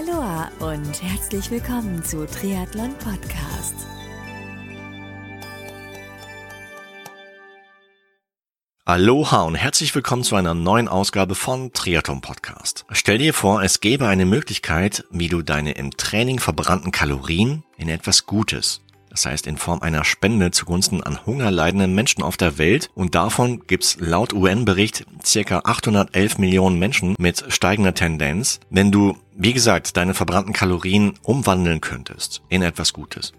Aloha und herzlich willkommen zu Triathlon Podcast. Aloha und herzlich willkommen zu einer neuen Ausgabe von Triathlon Podcast. Stell dir vor, es gäbe eine Möglichkeit, wie du deine im Training verbrannten Kalorien in etwas Gutes, das heißt in Form einer Spende zugunsten an hungerleidenden Menschen auf der Welt und davon gibt's laut UN-Bericht circa 811 Millionen Menschen mit steigender Tendenz, wenn du, wie gesagt, deine verbrannten Kalorien umwandeln könntest in etwas Gutes.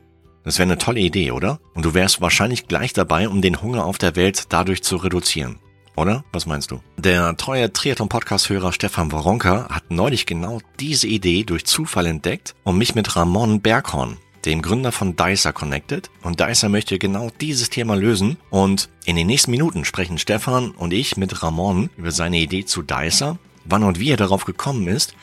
Das wäre eine tolle Idee, oder? Und du wärst wahrscheinlich gleich dabei, um den Hunger auf der Welt dadurch zu reduzieren. Oder? Was meinst du? Der treue Triathlon-Podcast-Hörer Stefan Woronka hat neulich genau diese Idee durch Zufall entdeckt und mich mit Ramon Berghorn, dem Gründer von Dicer, connected. Und Dicer möchte genau dieses Thema lösen. Und in den nächsten Minuten sprechen Stefan und ich mit Ramon über seine Idee zu Dicer, wann und wie er darauf gekommen ist,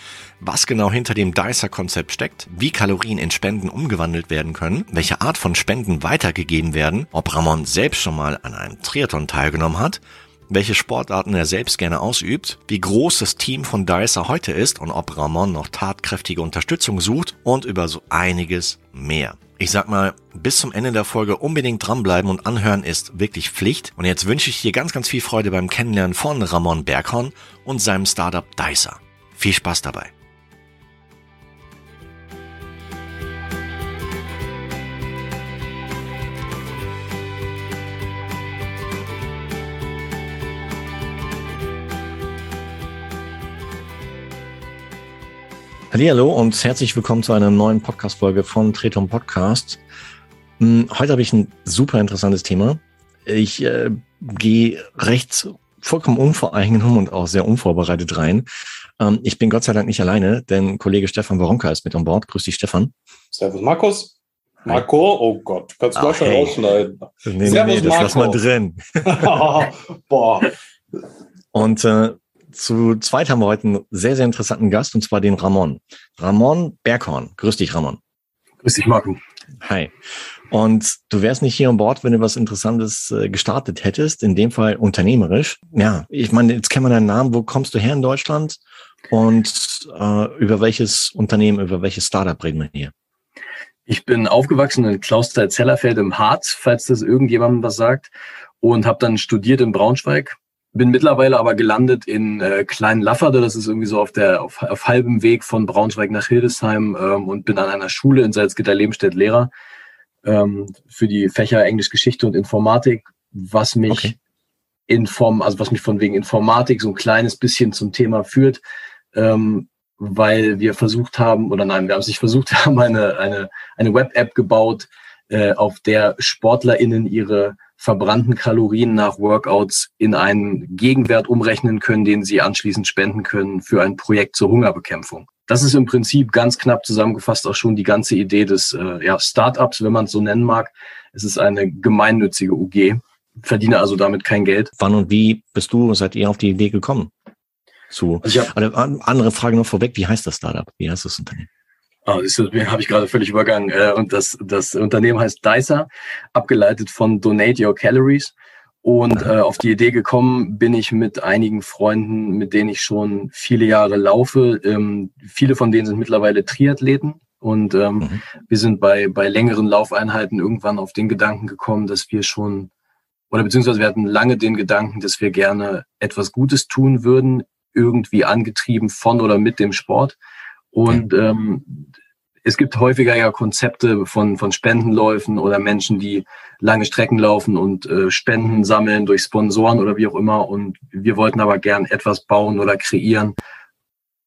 was genau hinter dem Dicer-Konzept steckt, wie Kalorien in Spenden umgewandelt werden können, welche Art von Spenden weitergegeben werden, ob Ramon selbst schon mal an einem Triathlon teilgenommen hat, welche Sportarten er selbst gerne ausübt, wie groß das Team von Dicer heute ist und ob Ramon noch tatkräftige Unterstützung sucht und über so einiges mehr. Ich sag mal, bis zum Ende der Folge unbedingt dranbleiben und anhören ist wirklich Pflicht. Und jetzt wünsche ich dir ganz, ganz viel Freude beim Kennenlernen von Ramon Berghorn und seinem Startup Dicer. Viel Spaß dabei. Hallo und herzlich willkommen zu einer neuen Podcast-Folge von Tretum Podcast. Hm, heute habe ich ein super interessantes Thema. Ich äh, gehe recht vollkommen unvoreingenommen und auch sehr unvorbereitet rein. Ähm, ich bin Gott sei Dank nicht alleine, denn Kollege Stefan Waronka ist mit an Bord. Grüß dich, Stefan. Servus, Markus. Marco, oh Gott, kannst du das schon rausschneiden. Nee, Servus, nee, das Marco. lass mal drin. Boah. Und äh, zu zweit haben wir heute einen sehr, sehr interessanten Gast, und zwar den Ramon. Ramon Berghorn. Grüß dich, Ramon. Grüß dich, Marco. Hi. Und du wärst nicht hier an Bord, wenn du was Interessantes äh, gestartet hättest, in dem Fall unternehmerisch. Ja, ich meine, jetzt kennen wir deinen Namen. Wo kommst du her in Deutschland? Und äh, über welches Unternehmen, über welches Startup reden wir hier? Ich bin aufgewachsen in Klauster-Zellerfeld im Harz, falls das irgendjemandem was sagt, und habe dann studiert in Braunschweig bin mittlerweile aber gelandet in äh, Klein Lafferde, das ist irgendwie so auf der auf, auf halbem Weg von Braunschweig nach Hildesheim ähm, und bin an einer Schule in Salzgitter-Lebenstedt Lehrer ähm, für die Fächer Englisch, Geschichte und Informatik, was mich okay. in Form, also was mich von wegen Informatik so ein kleines bisschen zum Thema führt, ähm, weil wir versucht haben, oder nein, wir haben es nicht versucht, haben eine, eine, eine Web-App gebaut, äh, auf der SportlerInnen ihre verbrannten Kalorien nach Workouts in einen Gegenwert umrechnen können, den sie anschließend spenden können für ein Projekt zur Hungerbekämpfung. Das ist im Prinzip ganz knapp zusammengefasst auch schon die ganze Idee des äh, ja, Startups, wenn man es so nennen mag. Es ist eine gemeinnützige UG, verdiene also damit kein Geld. Wann und wie bist du, seid ihr auf die Idee gekommen? Zu, also hab, also, andere Frage noch vorweg, wie heißt das Startup? Wie heißt das Unternehmen? Oh, das habe ich gerade völlig übergangen. Äh, und das, das Unternehmen heißt Dicer, abgeleitet von Donate Your Calories. Und äh, auf die Idee gekommen bin ich mit einigen Freunden, mit denen ich schon viele Jahre laufe. Ähm, viele von denen sind mittlerweile Triathleten. Und ähm, mhm. wir sind bei, bei längeren Laufeinheiten irgendwann auf den Gedanken gekommen, dass wir schon, oder beziehungsweise wir hatten lange den Gedanken, dass wir gerne etwas Gutes tun würden, irgendwie angetrieben von oder mit dem Sport. Und ähm, es gibt häufiger ja Konzepte von, von Spendenläufen oder Menschen, die lange Strecken laufen und äh, Spenden sammeln durch Sponsoren oder wie auch immer. Und wir wollten aber gern etwas bauen oder kreieren,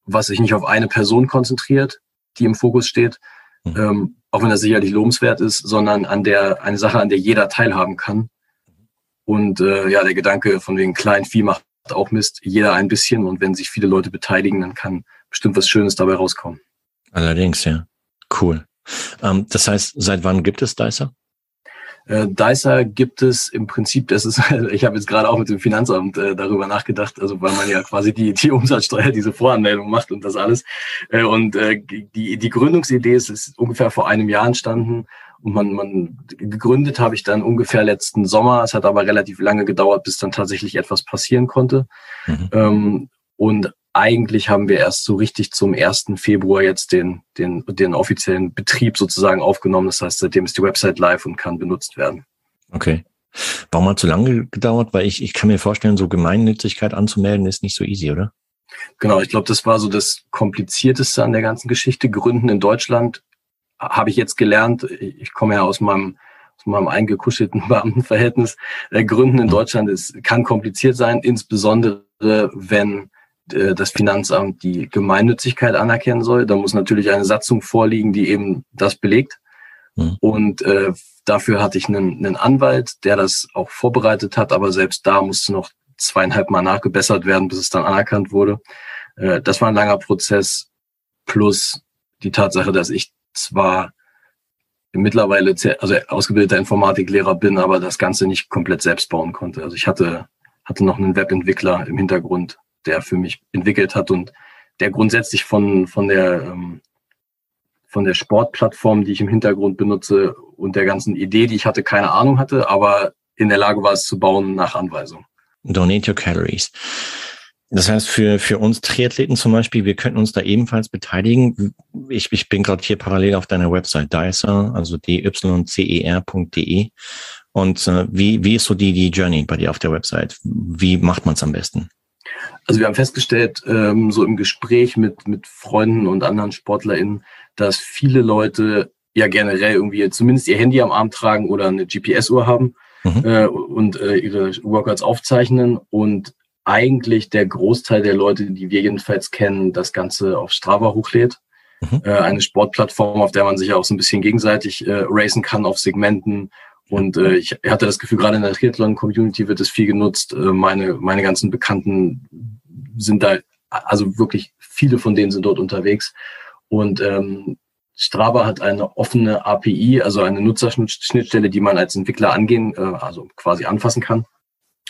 was sich nicht auf eine Person konzentriert, die im Fokus steht, mhm. ähm, auch wenn das sicherlich lobenswert ist, sondern an der eine Sache, an der jeder teilhaben kann. Und äh, ja, der Gedanke von wegen klein Vieh macht auch Mist, jeder ein bisschen. Und wenn sich viele Leute beteiligen, dann kann bestimmt was Schönes dabei rauskommen. Allerdings, ja. Cool. Ähm, das heißt, seit wann gibt es Dicer? Äh, Dicer gibt es im Prinzip, das ist, ich habe jetzt gerade auch mit dem Finanzamt äh, darüber nachgedacht, also weil man ja quasi die, die Umsatzsteuer, diese Voranmeldung macht und das alles. Äh, und äh, die, die Gründungsidee ist, ist ungefähr vor einem Jahr entstanden und man, man gegründet habe ich dann ungefähr letzten Sommer. Es hat aber relativ lange gedauert, bis dann tatsächlich etwas passieren konnte. Mhm. Ähm, und eigentlich haben wir erst so richtig zum 1. Februar jetzt den, den, den offiziellen Betrieb sozusagen aufgenommen. Das heißt, seitdem ist die Website live und kann benutzt werden. Okay. Warum hat zu lange gedauert? Weil ich, ich kann mir vorstellen, so Gemeinnützigkeit anzumelden ist nicht so easy, oder? Genau, ich glaube, das war so das Komplizierteste an der ganzen Geschichte. Gründen in Deutschland habe ich jetzt gelernt. Ich komme ja aus meinem aus meinem eingekuschelten Beamtenverhältnis. Äh, Gründen in mhm. Deutschland ist, kann kompliziert sein, insbesondere wenn das Finanzamt die Gemeinnützigkeit anerkennen soll. Da muss natürlich eine Satzung vorliegen, die eben das belegt. Mhm. Und äh, dafür hatte ich einen, einen Anwalt, der das auch vorbereitet hat, aber selbst da musste noch zweieinhalb Mal nachgebessert werden, bis es dann anerkannt wurde. Äh, das war ein langer Prozess, plus die Tatsache, dass ich zwar mittlerweile also ausgebildeter Informatiklehrer bin, aber das Ganze nicht komplett selbst bauen konnte. Also ich hatte, hatte noch einen Webentwickler im Hintergrund, der für mich entwickelt hat und der grundsätzlich von, von der, ähm, von der Sportplattform, die ich im Hintergrund benutze und der ganzen Idee, die ich hatte, keine Ahnung hatte, aber in der Lage war es zu bauen nach Anweisung. Donate your calories. Das heißt, für, für uns Triathleten zum Beispiel, wir könnten uns da ebenfalls beteiligen. Ich, ich bin gerade hier parallel auf deiner Website, Dicer, also dycer.de. Und äh, wie, wie ist so die, die Journey bei dir auf der Website? Wie macht man es am besten? Also wir haben festgestellt, ähm, so im Gespräch mit, mit Freunden und anderen SportlerInnen, dass viele Leute ja generell irgendwie zumindest ihr Handy am Arm tragen oder eine GPS-Uhr haben mhm. äh, und äh, ihre Workouts aufzeichnen und eigentlich der Großteil der Leute, die wir jedenfalls kennen, das Ganze auf Strava hochlädt. Mhm. Äh, eine Sportplattform, auf der man sich auch so ein bisschen gegenseitig äh, racen kann auf Segmenten. Und äh, ich hatte das Gefühl, gerade in der Triathlon-Community wird es viel genutzt. Äh, meine, meine ganzen Bekannten sind da, also wirklich viele von denen sind dort unterwegs. Und ähm, Strava hat eine offene API, also eine Nutzerschnittstelle, die man als Entwickler angehen, äh, also quasi anfassen kann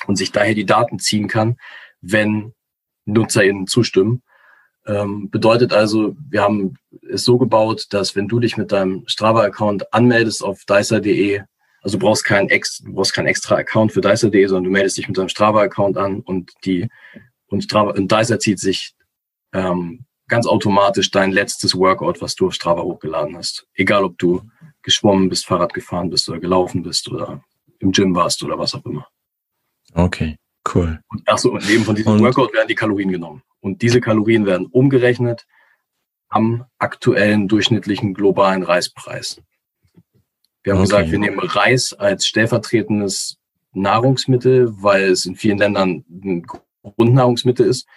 und sich daher die Daten ziehen kann, wenn NutzerInnen zustimmen. Ähm, bedeutet also, wir haben es so gebaut, dass wenn du dich mit deinem Strava-Account anmeldest auf dicer.de, also du brauchst keinen ex, du brauchst keinen extra Account für dicer.de, sondern du meldest dich mit deinem Strava-Account an und die und Strava und Dicer zieht sich ähm, ganz automatisch dein letztes Workout, was du auf Strava hochgeladen hast. Egal, ob du geschwommen bist, Fahrrad gefahren bist oder gelaufen bist oder im Gym warst oder was auch immer. Okay, cool. Und, ach so, und eben von diesem und, Workout werden die Kalorien genommen. Und diese Kalorien werden umgerechnet am aktuellen durchschnittlichen globalen Reispreis. Wir haben okay. gesagt, wir nehmen Reis als stellvertretendes Nahrungsmittel, weil es in vielen Ländern ein Grundnahrungsmittel ist,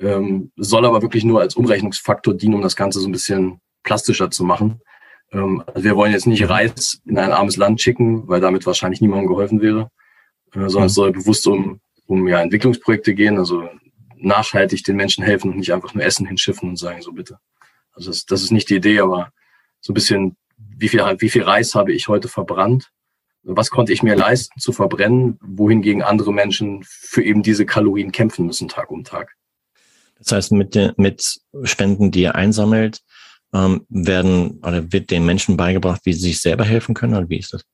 ähm, soll aber wirklich nur als Umrechnungsfaktor dienen, um das Ganze so ein bisschen plastischer zu machen. Ähm, also wir wollen jetzt nicht mhm. Reis in ein armes Land schicken, weil damit wahrscheinlich niemandem geholfen wäre, äh, sondern es soll bewusst um, um ja, Entwicklungsprojekte gehen, also nachhaltig den Menschen helfen und nicht einfach nur Essen hinschiffen und sagen, so bitte. Also das, das ist nicht die Idee, aber so ein bisschen, wie viel, wie viel Reis habe ich heute verbrannt? Was konnte ich mir leisten zu verbrennen, wohingegen andere Menschen für eben diese Kalorien kämpfen müssen Tag um Tag? Das heißt, mit, de, mit Spenden, die ihr einsammelt, ähm, werden oder wird den Menschen beigebracht, wie sie sich selber helfen können oder wie ist das?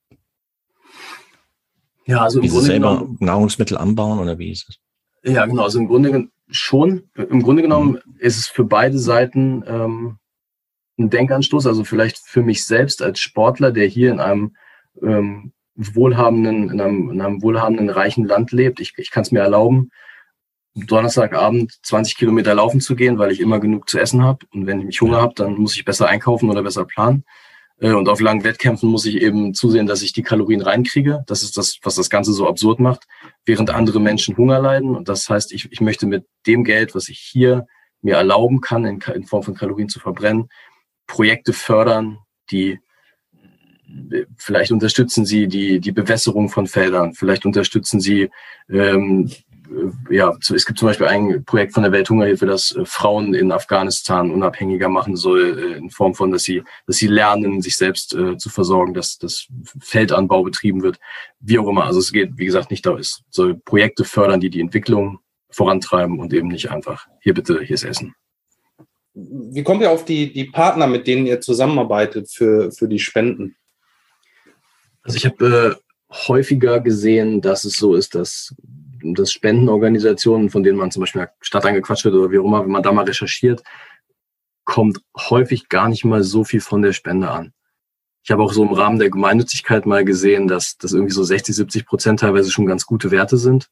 Ja, also im wie Grunde sie selber genommen, Nahrungsmittel anbauen oder wie ist es? Ja, genau. Also im Grunde schon. Im Grunde genommen mhm. ist es für beide Seiten ähm, ein Denkanstoß. Also vielleicht für mich selbst als Sportler, der hier in einem ähm, wohlhabenden, in einem, in einem wohlhabenden, reichen Land lebt. Ich, ich kann es mir erlauben, Donnerstagabend 20 Kilometer laufen zu gehen, weil ich immer genug zu essen habe. Und wenn ich Hunger habe, dann muss ich besser einkaufen oder besser planen. Äh, und auf langen Wettkämpfen muss ich eben zusehen, dass ich die Kalorien reinkriege. Das ist das, was das Ganze so absurd macht, während andere Menschen Hunger leiden. Und das heißt, ich, ich möchte mit dem Geld, was ich hier mir erlauben kann, in, in Form von Kalorien zu verbrennen, Projekte fördern, die vielleicht unterstützen sie die, die Bewässerung von Feldern, vielleicht unterstützen sie ähm, äh, ja, es gibt zum Beispiel ein Projekt von der Welthungerhilfe, das äh, Frauen in Afghanistan unabhängiger machen soll, äh, in Form von, dass sie, dass sie lernen, sich selbst äh, zu versorgen, dass das Feldanbau betrieben wird, wie auch immer. Also es geht, wie gesagt, nicht da, es soll Projekte fördern, die die Entwicklung vorantreiben und eben nicht einfach, hier bitte, hier ist Essen. Wie kommt ihr auf die, die Partner, mit denen ihr zusammenarbeitet für, für die Spenden? Also ich habe äh, häufiger gesehen, dass es so ist, dass dass Spendenorganisationen, von denen man zum Beispiel Stadt angequatscht wird oder wie auch immer, wenn man da mal recherchiert, kommt häufig gar nicht mal so viel von der Spende an. Ich habe auch so im Rahmen der Gemeinnützigkeit mal gesehen, dass das irgendwie so 60, 70 Prozent teilweise schon ganz gute Werte sind.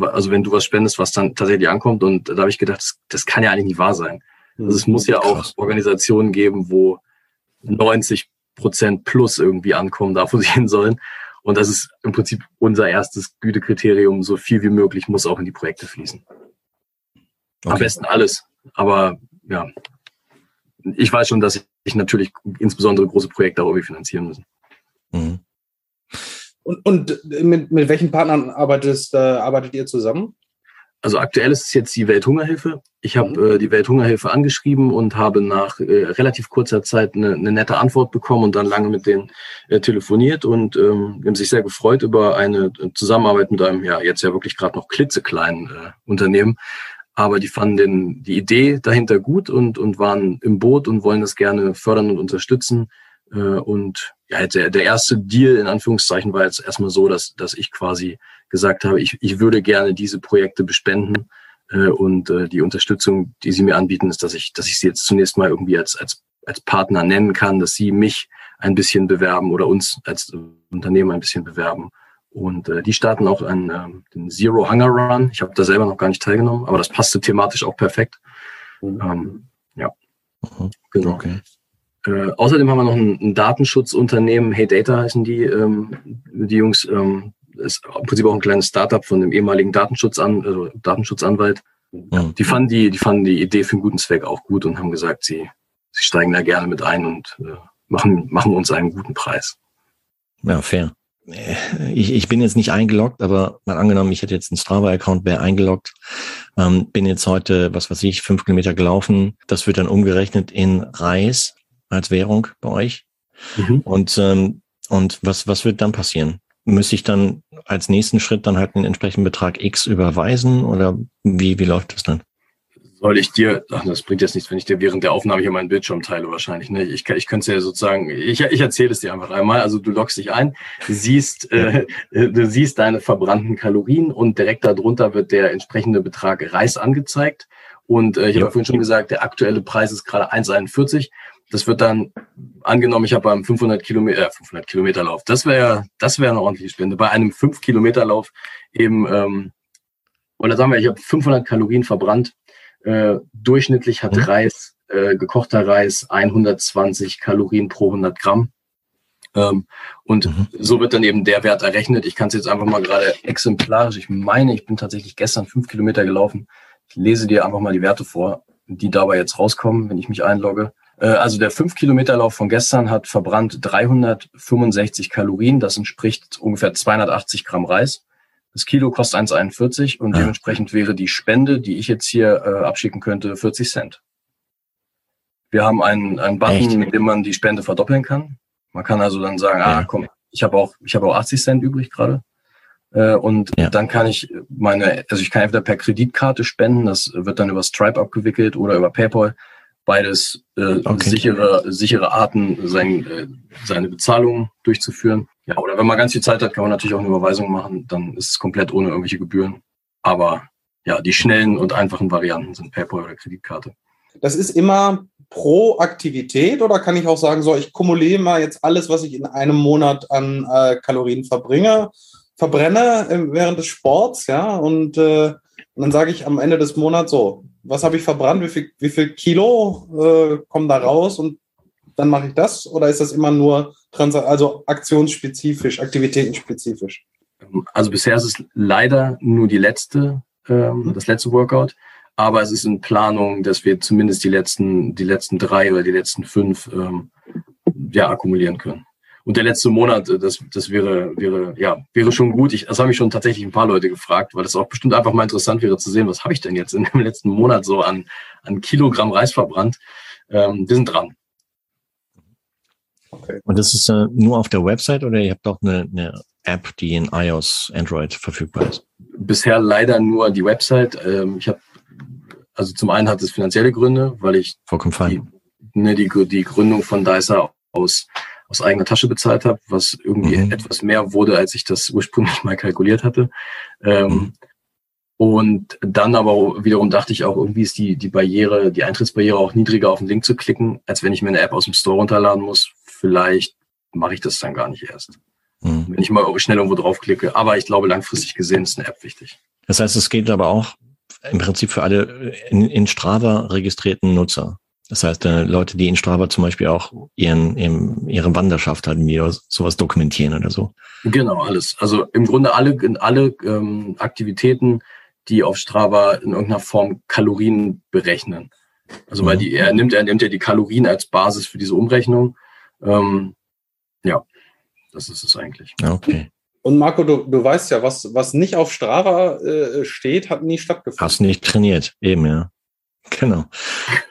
Also wenn du was spendest, was dann tatsächlich ankommt. Und da habe ich gedacht, das, das kann ja eigentlich nicht wahr sein. Also es muss ja auch Organisationen geben, wo 90 Prozent plus irgendwie ankommen, da wo sie hin sollen. Und das ist im Prinzip unser erstes Gütekriterium. So viel wie möglich muss auch in die Projekte fließen. Okay. Am besten alles. Aber ja, ich weiß schon, dass ich natürlich insbesondere große Projekte auch irgendwie finanzieren müssen. Mhm. Und, und mit, mit welchen Partnern arbeitet, äh, arbeitet ihr zusammen? Also aktuell ist es jetzt die Welthungerhilfe. Ich habe mhm. äh, die Welthungerhilfe angeschrieben und habe nach äh, relativ kurzer Zeit eine, eine, nette Antwort bekommen und dann lange mit denen äh, telefoniert und ähm, haben sich sehr gefreut über eine Zusammenarbeit mit einem ja jetzt ja wirklich gerade noch klitzekleinen äh, Unternehmen. Aber die fanden den, die Idee dahinter gut und, und waren im Boot und wollen das gerne fördern und unterstützen. Äh, und ja, der, der erste Deal in Anführungszeichen war jetzt erstmal so, dass, dass ich quasi gesagt habe, ich, ich würde gerne diese Projekte bespenden. Äh, und äh, die Unterstützung, die sie mir anbieten, ist, dass ich, dass ich sie jetzt zunächst mal irgendwie als, als, als Partner nennen kann, dass sie mich ein bisschen bewerben oder uns als Unternehmen ein bisschen bewerben. Und äh, die starten auch einen, äh, den Zero Hunger Run. Ich habe da selber noch gar nicht teilgenommen, aber das passte thematisch auch perfekt. Mhm. Ähm, ja, mhm. genau. Okay. Äh, außerdem haben wir noch ein, ein Datenschutzunternehmen, Hey Data heißen die, ähm, die Jungs, ähm, ist im Prinzip auch ein kleines Startup von dem ehemaligen Datenschutzan also Datenschutzanwalt. Mhm. Die fanden die, die fanden die Idee für einen guten Zweck auch gut und haben gesagt, sie, sie steigen da gerne mit ein und äh, machen, machen uns einen guten Preis. Ja, fair. Ich, ich bin jetzt nicht eingeloggt, aber mal angenommen, ich hätte jetzt einen Strava-Account, wäre eingeloggt, ähm, bin jetzt heute, was weiß ich, fünf Kilometer gelaufen. Das wird dann umgerechnet in Reis als Währung bei euch. Mhm. Und, ähm, und was, was wird dann passieren? Müsste ich dann als nächsten Schritt dann halt einen entsprechenden Betrag X überweisen oder wie, wie läuft das dann? Soll ich dir, ach, das bringt jetzt nichts, wenn ich dir während der Aufnahme hier meinen Bildschirm teile wahrscheinlich. Ne? Ich, ich könnte es ja sozusagen, ich, ich erzähle es dir einfach einmal. Also du loggst dich ein, siehst, äh, du siehst deine verbrannten Kalorien und direkt darunter wird der entsprechende Betrag Reis angezeigt. Und äh, ich ja. habe vorhin schon gesagt, der aktuelle Preis ist gerade 1,41. Das wird dann angenommen, ich habe beim 500 Kilometer, äh, 500 Kilometer Lauf. Das wäre, das wäre eine ordentliche Spende. Bei einem 5 Kilometer Lauf eben, ähm, oder sagen wir, ich habe 500 Kalorien verbrannt. Äh, durchschnittlich hat mhm. Reis, äh, gekochter Reis 120 Kalorien pro 100 Gramm. Ähm, und mhm. so wird dann eben der Wert errechnet. Ich kann es jetzt einfach mal gerade exemplarisch. Ich meine, ich bin tatsächlich gestern fünf Kilometer gelaufen. Ich lese dir einfach mal die Werte vor, die dabei jetzt rauskommen, wenn ich mich einlogge. Äh, also der 5-Kilometer-Lauf von gestern hat verbrannt 365 Kalorien. Das entspricht ungefähr 280 Gramm Reis. Das Kilo kostet 1,41 und ja. dementsprechend wäre die Spende, die ich jetzt hier äh, abschicken könnte, 40 Cent. Wir haben einen, einen Button, Echt? mit dem man die Spende verdoppeln kann. Man kann also dann sagen, ah, ja. ah komm, ich habe auch, ich habe auch 80 Cent übrig gerade. Äh, und ja. dann kann ich meine, also ich kann entweder per Kreditkarte spenden, das wird dann über Stripe abgewickelt oder über PayPal beides äh, okay. sichere, sichere Arten, sein, äh, seine Bezahlung durchzuführen. Ja, oder wenn man ganz viel Zeit hat, kann man natürlich auch eine Überweisung machen, dann ist es komplett ohne irgendwelche Gebühren. Aber ja, die schnellen und einfachen Varianten sind PayPal oder Kreditkarte. Das ist immer pro Aktivität oder kann ich auch sagen, so, ich kumuliere mal jetzt alles, was ich in einem Monat an äh, Kalorien verbringe, verbrenne äh, während des Sports, ja, und, äh, und dann sage ich am Ende des Monats so, was habe ich verbrannt, wie viel, wie viel Kilo äh, kommen da raus und dann mache ich das? Oder ist das immer nur Trans also aktionsspezifisch, aktivitätenspezifisch? Also bisher ist es leider nur die letzte, ähm, das letzte Workout. Aber es ist in Planung, dass wir zumindest die letzten, die letzten drei oder die letzten fünf ähm, ja, akkumulieren können. Und der letzte Monat, äh, das, das wäre, wäre, ja, wäre schon gut. Ich, das haben mich schon tatsächlich ein paar Leute gefragt, weil das auch bestimmt einfach mal interessant wäre zu sehen, was habe ich denn jetzt in dem letzten Monat so an, an Kilogramm Reis verbrannt. Ähm, wir sind dran. Okay. Und das ist äh, nur auf der Website oder ihr habt auch eine, eine App, die in iOS, Android verfügbar ist? Bisher leider nur die Website. Ähm, ich habe, also zum einen hat es finanzielle Gründe, weil ich Vollkommen fein. Die, ne, die, die Gründung von Dicer aus aus eigener Tasche bezahlt habe, was irgendwie Mhm. etwas mehr wurde, als ich das ursprünglich mal kalkuliert hatte. Ähm, Mhm. Und dann aber wiederum dachte ich auch, irgendwie ist die, die Barriere, die Eintrittsbarriere auch niedriger auf den Link zu klicken, als wenn ich mir eine App aus dem Store runterladen muss. Vielleicht mache ich das dann gar nicht erst, Mhm. wenn ich mal schnell irgendwo draufklicke. Aber ich glaube, langfristig gesehen ist eine App wichtig. Das heißt, es geht aber auch im Prinzip für alle in, in Strava registrierten Nutzer. Das heißt, äh, Leute, die in Strava zum Beispiel auch ihren, ihren, ihre Wanderschaft hatten, wie sowas dokumentieren oder so. Genau, alles. Also im Grunde alle, alle ähm, Aktivitäten, die auf Strava in irgendeiner Form Kalorien berechnen. Also weil Mhm. die, er nimmt, er nimmt ja die Kalorien als Basis für diese Umrechnung. Ähm, ja, das ist es eigentlich. Ja, Okay. Und Marco, du, du weißt ja, was, was nicht auf Strava äh, steht, hat nie stattgefunden. Hast nicht trainiert, eben, ja. Genau.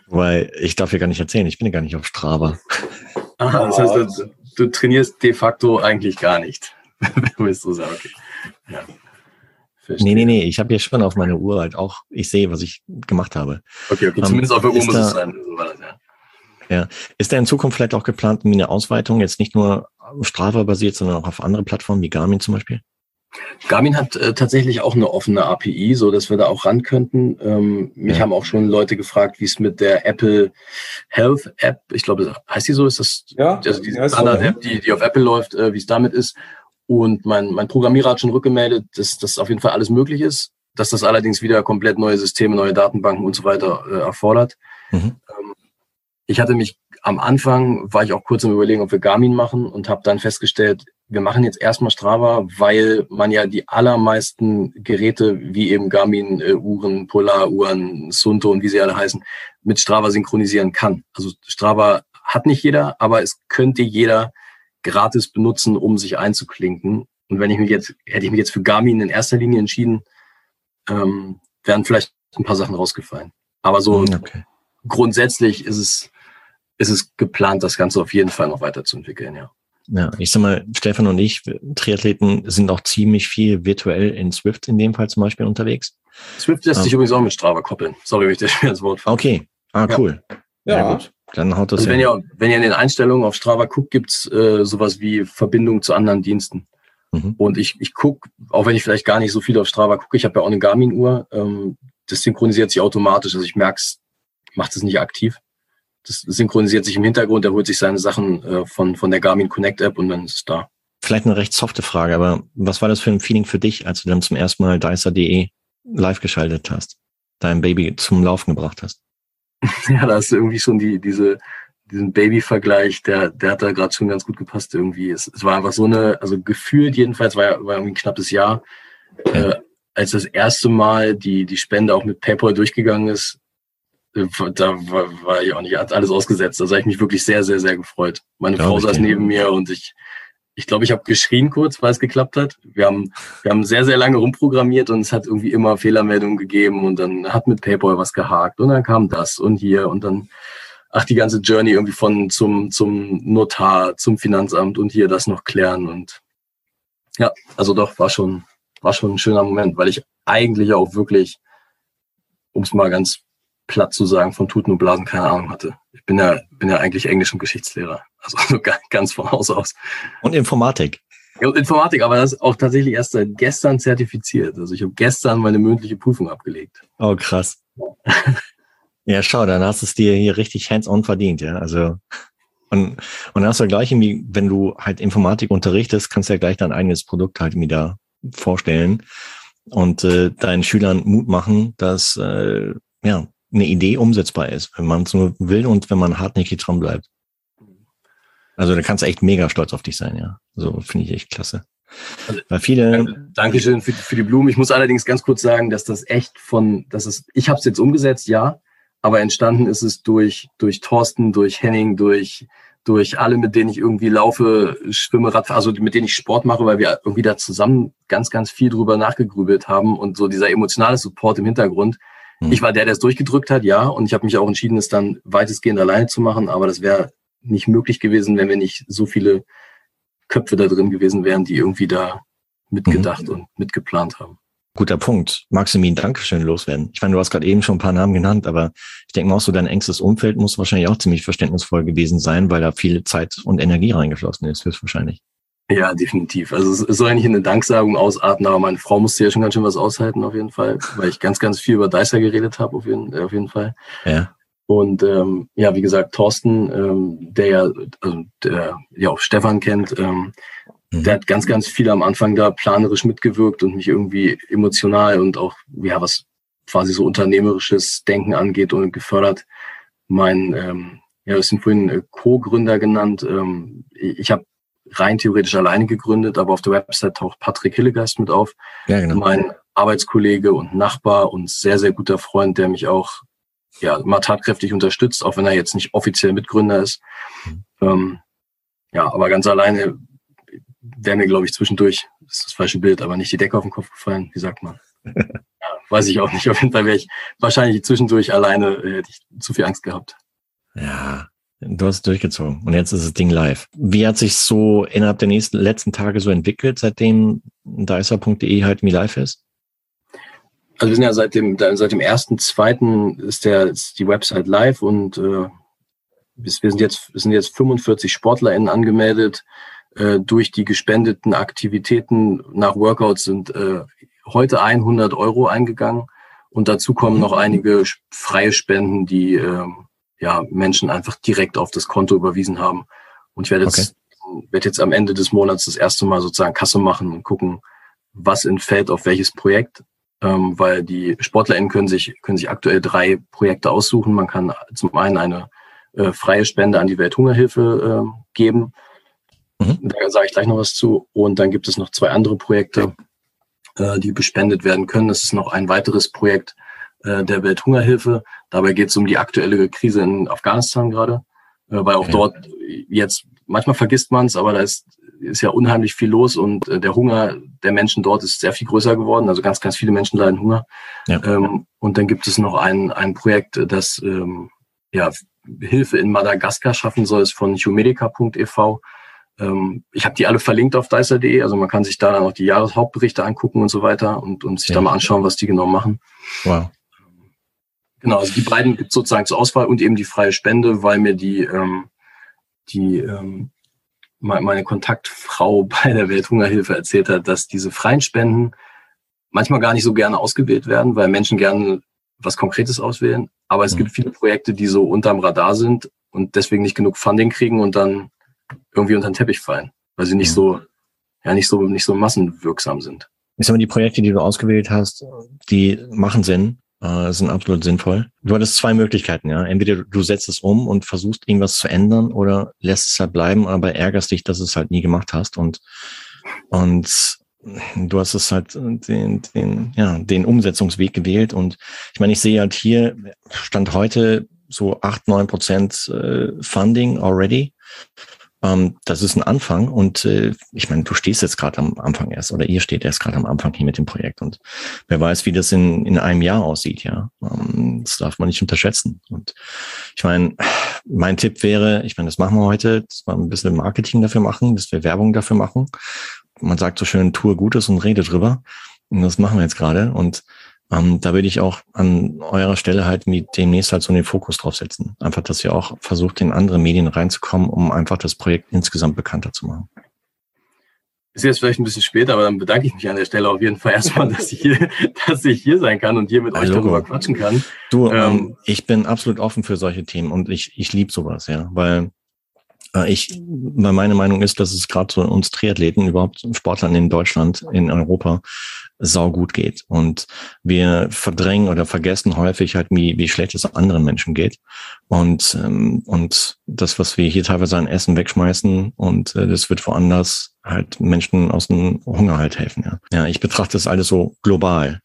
Weil ich darf ja gar nicht erzählen, ich bin ja gar nicht auf Strava. Aha, das heißt, du, du trainierst de facto eigentlich gar nicht. Wenn du so sagen. Okay. Ja. Verstehe. Nee, nee, nee, ich habe ja schon auf meiner Uhr halt auch, ich sehe, was ich gemacht habe. Okay, okay. Ähm, Zumindest auf der Uhr ist muss da- es sein. So war das, ja. Ist da in Zukunft vielleicht auch geplant, eine Ausweitung, jetzt nicht nur Strava basiert, sondern auch auf andere Plattformen wie Garmin zum Beispiel? Garmin hat äh, tatsächlich auch eine offene API, so dass wir da auch ran könnten. Ähm, mich Ja. haben auch schon Leute gefragt, wie es mit der Apple Health App, ich glaube, heißt die so, ist das Ja, also die heißt so, Standard-App, die, die auf Apple läuft, äh, wie es damit ist. Und mein, mein Programmierer hat schon rückgemeldet, dass das auf jeden Fall alles möglich ist, dass das allerdings wieder komplett neue Systeme, neue Datenbanken und so weiter äh, erfordert. Mhm. Ähm, ich hatte mich am Anfang, war ich auch kurz im Überlegen, ob wir Garmin machen und habe dann festgestellt, wir machen jetzt erstmal Strava, weil man ja die allermeisten Geräte, wie eben Garmin-Uhren, Polar-Uhren, Sunto und wie sie alle heißen, mit Strava synchronisieren kann. Also Strava hat nicht jeder, aber es könnte jeder gratis benutzen, um sich einzuklinken. Und wenn ich mich jetzt, hätte ich mich jetzt für Garmin in erster Linie entschieden, ähm, wären vielleicht ein paar Sachen rausgefallen. Aber so Mhm, Okay. grundsätzlich ist es, ist es geplant, das Ganze auf jeden Fall noch weiterzuentwickeln, ja. Ja, ich sag mal, Stefan und ich, Triathleten, sind auch ziemlich viel virtuell in Swift in dem Fall zum Beispiel unterwegs. Swift lässt Ah. sich übrigens auch mit Strava koppeln. Sorry, wenn ich das schwer ins Wort falle. Okay. Ah, Ja. cool. Ja. gut. Dann haut das Also wenn ja. ihr, wenn ihr in den Einstellungen auf Strava guckt, gibt's äh, sowas wie Verbindung zu anderen Diensten. Mhm. Und ich, ich guck, auch wenn ich vielleicht gar nicht so viel auf Strava gucke, ich habe ja auch eine Garmin-Uhr, ähm, das synchronisiert sich automatisch. Also ich merk's, macht es nicht aktiv. Das synchronisiert sich im Hintergrund, er holt sich seine Sachen äh, von, von der Garmin Connect App und dann ist es da. Vielleicht eine recht softe Frage, aber was war das für ein Feeling für dich, als du dann zum ersten Mal Dicer.de live geschaltet hast? Dein Baby zum Laufen gebracht hast? Ja, da ist irgendwie schon die, diese, diesen Baby-Vergleich, der, der hat da gerade schon ganz gut gepasst irgendwie. Es, es war einfach so eine, also gefühlt jedenfalls war, ja- war irgendwie ein knappes Jahr, Ja. äh, als das erste Mal die, die Spende auch mit PayPal durchgegangen ist, da war, war ich auch nicht, hat alles ausgesetzt. Da habe ich mich wirklich sehr, sehr, sehr gefreut. Meine Glaub Frau saß neben mir und ich, ich glaube, ich habe geschrien kurz, weil es geklappt hat. Wir haben, wir haben sehr, sehr lange rumprogrammiert und es hat irgendwie immer Fehlermeldungen gegeben und dann hat mit PayPal was gehakt und dann kam das und hier und dann, ach, die ganze Journey irgendwie von zum, zum Notar, zum Finanzamt und hier das noch klären und ja, also doch, war schon, war schon ein schöner Moment, weil ich eigentlich auch wirklich, um es mal ganz platt zu sagen, von Tuten und Blasen keine Ahnung hatte. Ich bin ja, bin ja eigentlich Englisch- und Geschichtslehrer. Also so ga- ganz von Haus aus. Und Informatik. Ja, Informatik, aber das ist auch tatsächlich erst seit gestern zertifiziert. Also ich habe gestern meine mündliche Prüfung abgelegt. Oh, krass. Ja, schau, dann hast du es dir hier richtig hands-on verdient, ja. Also, und, und dann hast du gleich irgendwie, wenn du halt Informatik unterrichtest, kannst du ja gleich dein eigenes Produkt halt wieder vorstellen und äh, deinen Schülern Mut machen, dass äh, ja eine Idee umsetzbar ist, wenn man es nur will und wenn man hartnäckig dran bleibt. Also da kannst du echt mega stolz auf dich sein, ja. So finde ich echt klasse. Also, Weil viele, Danke- Dankeschön für, für die Blumen. Ich muss allerdings ganz kurz sagen, dass das echt von, dass es, ich habe es jetzt umgesetzt, ja, aber entstanden ist es durch, durch Thorsten, durch Henning, durch, durch alle, mit denen ich irgendwie laufe, schwimme, Radfahre, also mit denen ich Sport mache, weil wir irgendwie da zusammen ganz, ganz viel drüber nachgegrübelt haben und so dieser emotionale Support im Hintergrund. Hm. Ich war der, der es durchgedrückt hat, ja, und ich habe mich auch entschieden, es dann weitestgehend alleine zu machen, aber das wäre nicht möglich gewesen, wenn wir nicht so viele Köpfe da drin gewesen wären, die irgendwie da mitgedacht und mitgeplant haben. guter Punkt. Ein Dankeschön loswerden? Ich meine, du hast gerade eben schon ein paar Namen genannt, aber ich denke mal auch so, dein engstes Umfeld muss wahrscheinlich auch ziemlich verständnisvoll gewesen sein, weil da viel Zeit und Energie reingeflossen ist, höchstwahrscheinlich. Ja, definitiv. Also es soll nicht in eine Danksagung ausarten, aber meine Frau musste ja schon ganz schön was aushalten, auf jeden Fall, weil ich ganz, ganz viel über Dicer geredet habe, auf jeden, auf jeden Fall. Ja. Und ähm, ja, wie gesagt, Thorsten, ähm, der ja, also der ja auch Stefan kennt, ähm, mhm. der hat ganz, ganz viel am Anfang da planerisch mitgewirkt und mich irgendwie emotional und auch, ja, was quasi so unternehmerisches Denken angeht und gefördert. Mein, ähm, ja, das sind vorhin äh, Co-Gründer genannt. Ähm, ich habe rein theoretisch alleine gegründet, aber auf der Website taucht Patrick Hillegeist mit auf. Ja, genau. Mein Arbeitskollege und Nachbar und sehr, sehr guter Freund, der mich auch ja, mal tatkräftig unterstützt, auch wenn er jetzt nicht offiziell Mitgründer ist. Mhm. Ähm, ja, aber ganz alleine wäre mir, glaube ich, zwischendurch, das ist das falsche Bild, aber nicht die Decke auf den Kopf gefallen, wie sagt man? ja, weiß ich auch nicht. Auf jeden Fall wäre ich wahrscheinlich zwischendurch alleine, äh, hätte ich zu viel Angst gehabt. Ja, Du hast durchgezogen und jetzt ist das Ding live. Wie hat sich so innerhalb der nächsten letzten Tage so entwickelt, seitdem dicer.de halt wie live ist? Also wir sind ja seit dem seit dem ersten zweiten ist der ist die Website live und äh, wir sind jetzt wir sind jetzt 45 SportlerInnen angemeldet. Äh, durch die gespendeten Aktivitäten nach Workouts sind äh, heute 100 Euro eingegangen und dazu kommen noch einige freie Spenden, die äh, ja, Menschen einfach direkt auf das Konto überwiesen haben. Und ich werde jetzt, okay. werde jetzt am Ende des Monats das erste Mal sozusagen Kasse machen und gucken, was entfällt auf welches Projekt. Ähm, weil die SportlerInnen können sich, können sich aktuell drei Projekte aussuchen. Man kann zum einen eine äh, freie Spende an die Welthungerhilfe äh, geben. Mhm. Da sage ich gleich noch was zu. Und dann gibt es noch zwei andere Projekte, äh, die bespendet werden können. Das ist noch ein weiteres Projekt, äh, der Welthungerhilfe. Dabei geht es um die aktuelle Krise in Afghanistan gerade, äh, weil auch ja. dort jetzt, manchmal vergisst man es, aber da ist, ist ja unheimlich viel los und äh, der Hunger der Menschen dort ist sehr viel größer geworden. Also ganz, ganz viele Menschen leiden Hunger. Ja. Ähm, und dann gibt es noch ein, ein Projekt, das ähm, ja, Hilfe in Madagaskar schaffen soll, ist von humedica.ev. Ähm, ich habe die alle verlinkt auf dicer.de, also man kann sich da dann auch die Jahreshauptberichte angucken und so weiter und, und sich ja. da mal anschauen, was die genau machen. Wow. Genau, also die beiden gibt sozusagen zur Auswahl und eben die freie Spende, weil mir die, ähm, die ähm, meine Kontaktfrau bei der Welthungerhilfe erzählt hat, dass diese freien Spenden manchmal gar nicht so gerne ausgewählt werden, weil Menschen gerne was Konkretes auswählen. Aber es mhm. gibt viele Projekte, die so unterm Radar sind und deswegen nicht genug Funding kriegen und dann irgendwie unter den Teppich fallen, weil sie nicht mhm. so, ja, nicht so, nicht so massenwirksam sind. Ich sag mal, die Projekte, die du ausgewählt hast, die machen Sinn, äh, sind absolut sinnvoll. Du hattest zwei Möglichkeiten, ja. Entweder du setzt es um und versuchst irgendwas zu ändern oder lässt es halt bleiben, aber ärgerst dich, dass du es halt nie gemacht hast und, und du hast es halt den, den, ja, den Umsetzungsweg gewählt und ich meine, ich sehe halt hier, Stand heute so acht neun Prozent äh, Funding already. Ähm, das ist ein Anfang und äh, ich meine, du stehst jetzt gerade am Anfang erst oder ihr steht erst gerade am Anfang hier mit dem Projekt und wer weiß, wie das in, in einem Jahr aussieht, ja. Ähm, das darf man nicht unterschätzen. Und ich meine, mein Tipp wäre, ich meine, das machen wir heute, dass wir ein bisschen Marketing dafür machen, dass wir Werbung dafür machen. Man sagt so schön, tue Gutes und rede drüber. Und das machen wir jetzt gerade. Und ähm, da würde ich auch an eurer Stelle halt mit demnächst halt so den Fokus drauf setzen. Einfach, dass ihr auch versucht, in andere Medien reinzukommen, um einfach das Projekt insgesamt bekannter zu machen. Ist jetzt vielleicht ein bisschen später, aber dann bedanke ich mich an der Stelle auf jeden Fall erstmal, dass ich hier, dass ich hier sein kann und hier mit euch Logo. darüber quatschen kann. Du, ähm, ähm, ich bin absolut offen für solche Themen und ich, ich liebe sowas, ja, weil ich, weil meine Meinung ist, dass es gerade so uns Triathleten, überhaupt Sportlern in Deutschland, in Europa, sau gut geht. Und wir verdrängen oder vergessen häufig halt, wie, wie schlecht es anderen Menschen geht. Und, ähm, und das, was wir hier teilweise an Essen wegschmeißen und äh, das wird woanders halt Menschen aus dem Hunger halt helfen. Ja, ja ich betrachte das alles so global.